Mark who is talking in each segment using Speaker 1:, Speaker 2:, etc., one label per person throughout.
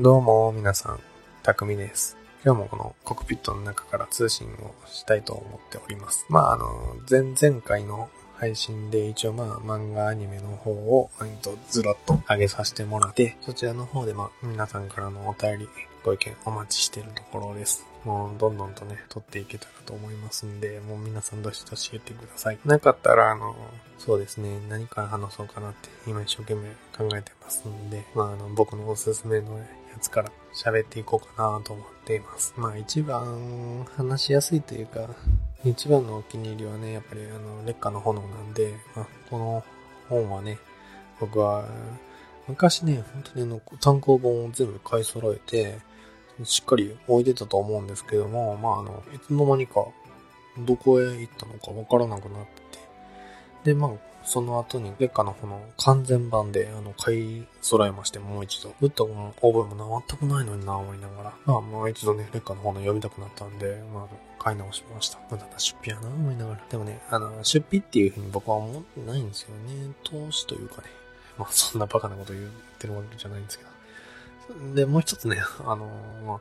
Speaker 1: どうも、皆さん、たくみです。今日もこのコックピットの中から通信をしたいと思っております。まあ、あの、前々回の配信で一応まあ、漫画アニメの方を、えっと、ずらっと上げさせてもらって、そちらの方でまあ、皆さんからのお便り、ご意見お待ちしてるところです。もう、どんどんとね、撮っていけたらと思いますんで、もう皆さんどしどし言ってください。なかったら、あの、そうですね、何から話そうかなって、今一生懸命考えてますんで、まあ、あの、僕のおすすめのやつから喋っていこうかなと思っています。まあ、一番話しやすいというか、一番のお気に入りはね、やっぱりあの、劣化の炎なんで、まあ、この本はね、僕は、昔ね、本当にあの、単行本を全部買い揃えて、しっかり置いてたと思うんですけども、まあ、あの、いつの間にか、どこへ行ったのかわからなくなってて、で、まあ、その後に、劣化の炎完全版で、あの、買い揃えまして、もう一度。打った覚えも、全くないのにな、思いながら。まあ、もう一度ね、劣化の炎読みたくなったんで、まあ、買い直しました。無駄な出費やな、思いながら。でもね、あの、出費っていうふうに僕は思ってないんですよね。投資というかね。まあ、そんなバカなこと言ってるわけじゃないんですけど。で、もう一つね、あの、まあ、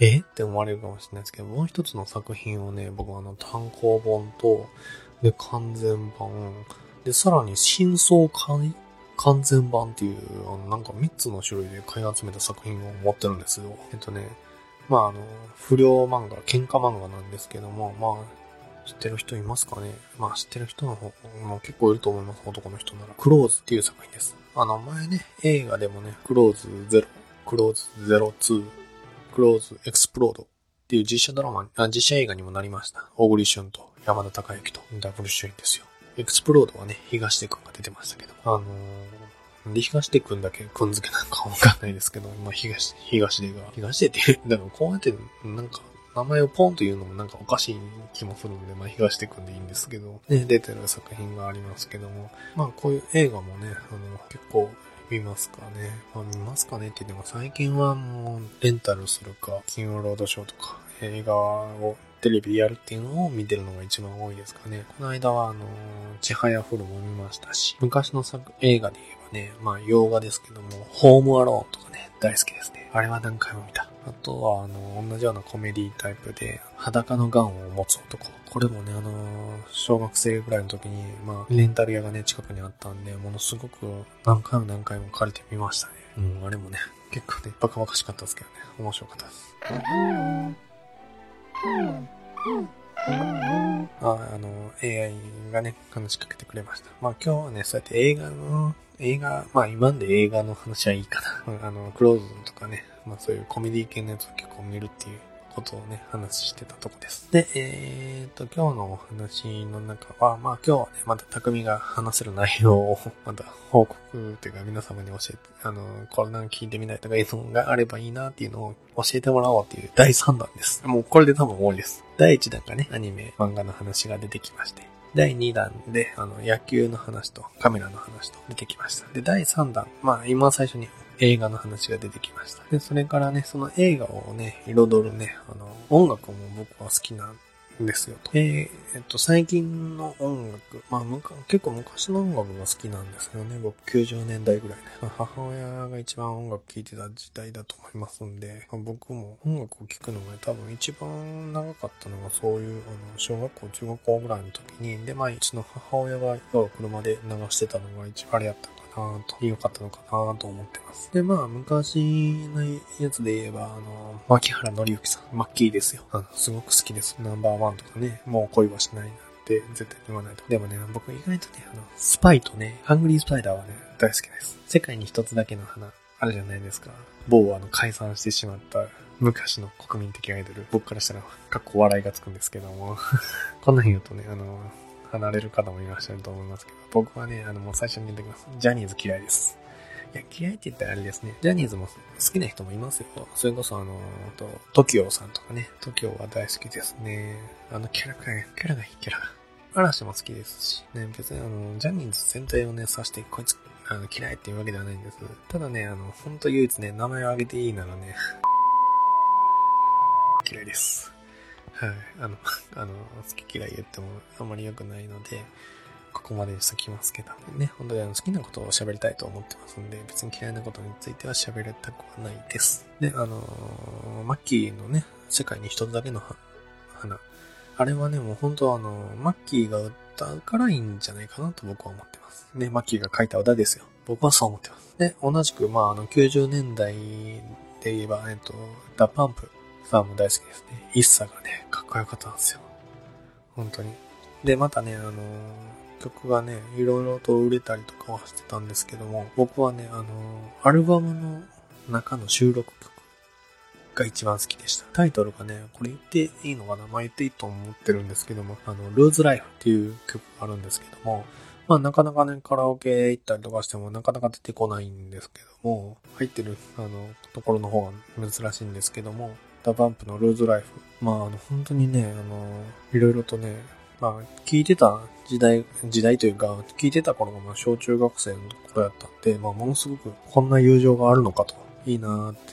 Speaker 1: え？って思われるかもしれないですけど、もう一つの作品をね、僕はあの、単行本と、で、完全版、で、さらに、真相完完全版っていう、なんか3つの種類で買い集めた作品を持ってるんですよ。えっとね、まああの、不良漫画、喧嘩漫画なんですけども、まあ、知ってる人いますかね？まあ知ってる人の方も結構いると思います、男の人なら。クローズっていう作品です。あの、前ね、映画でもね、クローズ0、クローズ02、クローズエクスプロードっていう実写ドラマ、あ実写映画にもなりました。小栗旬と山田孝之とダブル主演ですよ。エクスプロードはね、東出くんが出てましたけど。あのー、で、東出くんだけくんづけなんかわかんないですけど、まあ、東、東出が、東出って、だからこうやって、なんか、名前をポンと言うのもなんかおかしい気もするんで、まあ、東出くんでいいんですけど、ね、出てる作品がありますけども、まあ、こういう映画もね、あの、結構、見ますかね。まあ、見ますかねって言っても最近はもうレンタルするか、金曜ロードショーとか映画をテレビでやるっていうのを見てるのが一番多いですかね。この間はあの、ちはやふるも見ましたし、昔の作映画で言えばね、まあ洋画ですけども、ホームアローンとかね、大好きですね。あれは何回も見た。あとは、あの、同じようなコメディタイプで、裸のガンを持つ男。これもね、あの、小学生ぐらいの時に、まあ、レンタル屋がね、近くにあったんで、ものすごく何回も何回も借りてみましたね。うん、あれもね、結構ね、バカバカしかったですけどね、面白かったです。ああの、AI がね、話しかけてくれました。まあ今日はね、そうやって映画の、映画、まあ今んで映画の話はいいかな。あの、クローズとかね、まあそういうコメディ系のやつを結構見るっていうことをね、話してたとこです。で、えーと、今日のお話の中は、まあ今日はね、また匠が話せる内容を、また報告というか皆様に教えて、あの、これなんか聞いてみたいとかいうのがあればいいなっていうのを教えてもらおうっていう第3弾です。もうこれで多分終わりです。第1弾がね、アニメ、漫画の話が出てきまして。第2弾で、あの、野球の話とカメラの話と出てきました。で、第3弾、まあ今最初に映画の話が出てきました。で、それからね、その映画をね、彩るね、あの、音楽も僕は好きなんですよと。えー、えっと、最近の音楽、まあ、むか結構昔の音楽が好きなんですよね。僕90年代ぐらいね。母親が一番音楽聴いてた時代だと思いますんで、僕も音楽を聴くのが多分一番長かったのがそういう、あの、小学校、中学校ぐらいの時に、で、まあ、うちの母親が車で流してたのが一番あれやったかなと、良かったのかなと思ってます。で、まあ、昔のやつで言えば、あの、牧原紀之さん、マッキーですよ。あの、すごく好きです。ナンバーワンとかね、もう恋はしないなって絶対言わないと。でもね、僕意外とね、あの、スパイとね、ハングリースパイダーはね、大好きです。世界に一つだけの花、あるじゃないですか。某あの、解散してしまった昔の国民的アイドル。僕からしたら、かっこ笑いがつくんですけども。こんなん言うとね、あの、離れる方もいらっしゃると思いますけど、僕はね、あの、もう最初に言ってきます。ジャニーズ嫌いです。いや、嫌いって言ったらあれですね。ジャニーズも好きな人もいますよ。それこそあの、と TOKIO さんとかね。TOKIO は大好きですね。あのキャラが、キャラがいいキャラ。嵐も好きですし、ね、別にあの、ジャニーズ全体をね、指して、こいつ、あの、嫌いっていうわけではないんです。ただね、あの、ほんと唯一ね、名前を挙げていいならね、嫌いです。はい。あの、あの、好き嫌い言ってもあんまり良くないので、ここまでにしときますけど。ね、本当にあの好きなことを喋りたいと思ってますんで、別に嫌いなことについては喋りたくはないです。で、あの、マッキーのね、世界に一つだけの花。あれはね、もう本当あの、マッキーが歌うからいいんじゃないかなと僕は思ってます。で、マッキーが書いた歌ですよ。僕はそう思ってます。で、同じく、まあ、あの、90年代で言えば、えっと、 DA PUMP さんも大好きですね。 ISSA がね、かっこよかったんですよ。本当に。で、またね、あの曲がね、いろいろと売れたりとかはしてたんですけども、僕はね、あのアルバムの中の収録曲が一番好きでした。タイトルがね、これ言っていいのかな？まあ、言っていいと思ってるんですけども、あの、 Loose Life っていう曲があるんですけども、まあなかなかね、カラオケ行ったりとかしてもなかなか出てこないんですけども、入ってる、あの、ところの方が珍しいんですけども、ダバンプのルーズライフ。まあ、あの、本当にね、あの、いろいろとね、まあ、聞いてた時代、時代というか、聞いてた頃がまあ小中学生の頃やったんで、まあ、ものすごくこんな友情があるのかと、いいなーって、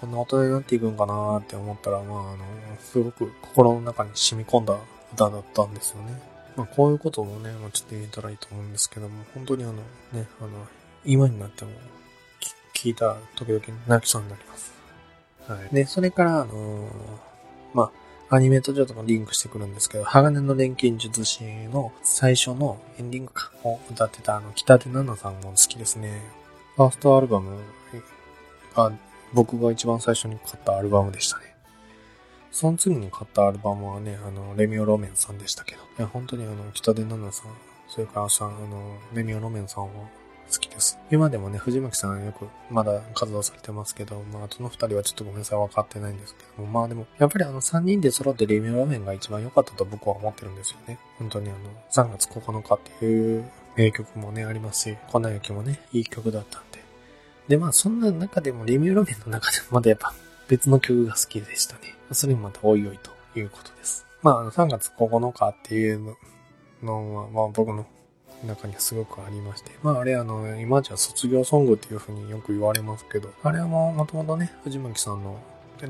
Speaker 1: こんな大人になっていくんかなーって思ったら、まあ、あの、すごく心の中に染み込んだ歌だったんですよね。まあ、こういうこともね、まあ、ちょっと言えたらいいと思うんですけども、本当にあの、ね、あの、今になっても、聞いた時々泣きそうになります。はい。で、それから、あのー、まあ、アニメとちょっとリンクしてくるんですけど、鋼の錬金術師の最初のエンディングかを歌ってたあの、北手奈々さんも好きですね。ファーストアルバムが僕が一番最初に買ったアルバムでしたね。その次に買ったアルバムはね、あの、レミオロメンさんでしたけど。いや、本当にあの、北出奈々さん、それからさ、あの、レミオロメンさんは好きです。今でもね、藤巻さんよくまだ活動されてますけど、まあ、その二人はちょっとごめんなさい、分かってないんですけども、まあでも、やっぱりあの三人で揃ってレミオラメンが一番良かったと僕は思ってるんですよね。本当にあの、3月9日っていう名曲もね、ありますし、粉雪もね、いい曲だったんで。で、まあそんな中でも、レミオラメンの中でもまだやっぱ別の曲が好きでしたね。それもまたおいおいということです。まあ、3月9日っていうのは、まあ僕の中にすごくありまして。まああれあの、今じゃ卒業ソングっていう風によく言われますけど、あれはもともとね、藤巻さんの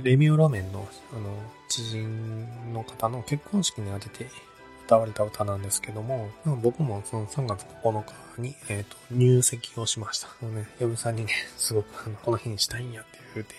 Speaker 1: レミオロメンの、あの、知人の方の結婚式に当てて歌われた歌なんですけども、僕もその3月9日に、えっ、ー、と、入籍をしました。あのね、嫁さんにね、すごくあの、この日にしたいんやって言うて、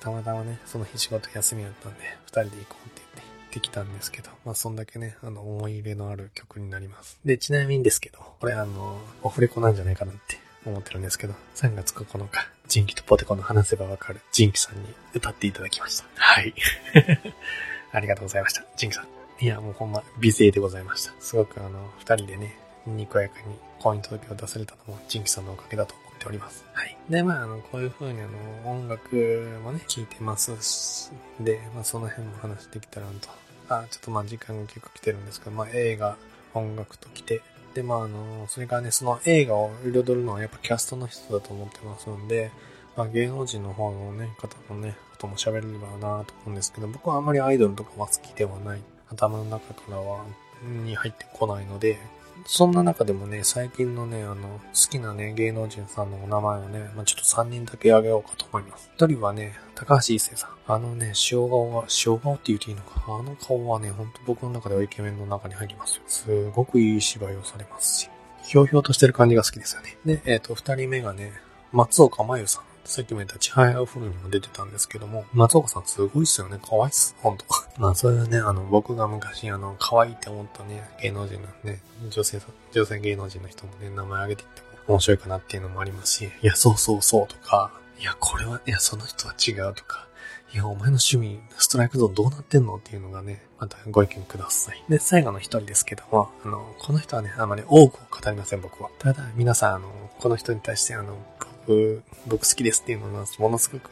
Speaker 1: たまたまね、その日仕事休みやったんで、二人で行こうって言って、ってきたんですけど、まあそんだけね、あの、思い入れのある曲になります。で、ちなみにですけど、これあの、オフレコなんじゃないかなって思ってるんですけど、3月9日、ジンキとポテコの話せばわかるジンキさんに歌っていただきました。はい。ありがとうございました。ジンキさん。いや、もうほんま、美声でございました。すごくあの、二人でね、にこやかに婚姻届を出されたのも、ジンキさんのおかげだと思っております。はい。で、まあ、あの、こういう風にあの、音楽もね、聴いてますで、まあ、その辺も話できたらなとあ、ちょっとまあ時間が結構来てるんですけど、まあ映画、音楽と来て、で、まああの、それからね、その映画を彩るのはやっぱキャストの人だと思ってますんで、まあ芸能人の方のね、方のね、ことも喋れればなと思うんですけど、僕はあんまりアイドルとかは好きではない。頭の中からは、に入ってこないので、そんな中でもね、最近のね、あの、好きなね、芸能人さんのお名前をね、まあ、ちょっと3人だけあげようかと思います。1人はね、高橋一生さん。あのね、塩顔が、塩顔って言うていいのか。あの顔はね、ほんと僕の中ではイケメンの中に入りますよ。すごくいい芝居をされますし、ひょうひょうとしてる感じが好きですよね。で、えっ、ー、と、2人目がね、松岡真優さん。さっきも言ったちはやふるにも出てたんですけども、松岡さんすごいっすよね。可愛いっす。ほんと。まあ、それはね、あの、僕が昔、あの、可愛いって思ったね、芸能人のね、女性、女性芸能人の人もね、名前挙げていっても面白いかなっていうのもありますし、いや、そうそうそうとか、いや、これは、いや、その人は違うとか、いや、お前の趣味、ストライクゾーンどうなってんのっていうのがね、またご意見ください。で、最後の一人ですけども、あの、この人はね、あまり多くを語りません、僕は。ただ、皆さん、あの、この人に対して、あの、僕、僕好きですっていうのは、ものすごく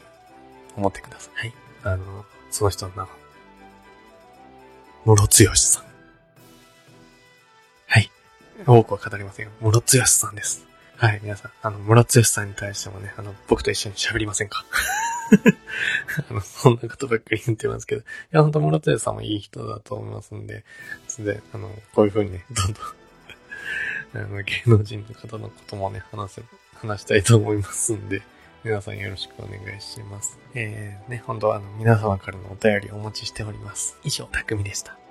Speaker 1: 思ってください。はい。あの、その人の名は、ムロツヨシさん。はい。多くは語りませんよ。ムロツヨシさんです。はい、皆さん、あの、ムロツヨシさんに対してもね、あの、僕と一緒に喋りませんか？あの、そんなことばっかり言ってますけど、いや、ほんと、ムロツヨシさんもいい人だと思いますんで、で、あの、こういう風にね、どんどんあの、芸能人の方のこともね、話せ、話したいと思いますんで、皆さんよろしくお願いします。えー、ね、本当はあの、皆様からのお便りをお持ちしております。以上、たくみでした。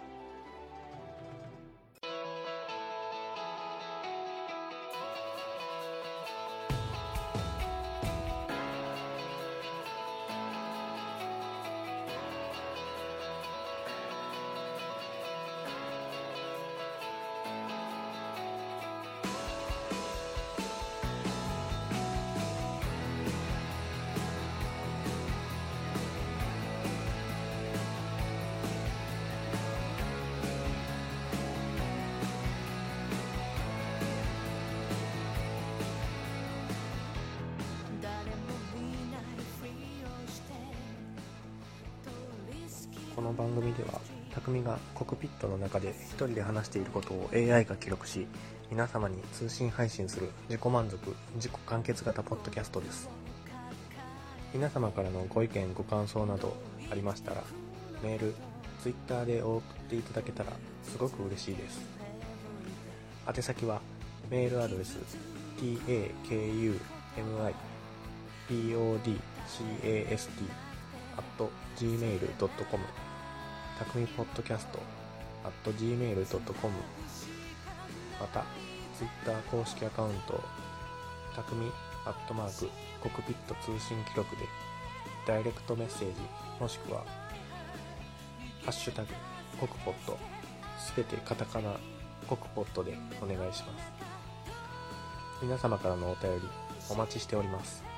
Speaker 1: この番組では匠がコクピットの中で一人で話していることを AI が記録し皆様に通信配信する自己満足自己完結型ポッドキャストです。皆様からのご意見ご感想などありましたらメール Twitter でお送っていただけたらすごく嬉しいです。宛先はメールアドレス takumipodcast at gmail.com たくみポッドキャスト gmail.com また Twitter 公式アカウントたくみアットマークコクピット通信記録でダイレクトメッセージもしくはハッシュタグコクポットすべてカタカナコクポットでお願いします。皆様からのお便りお待ちしております。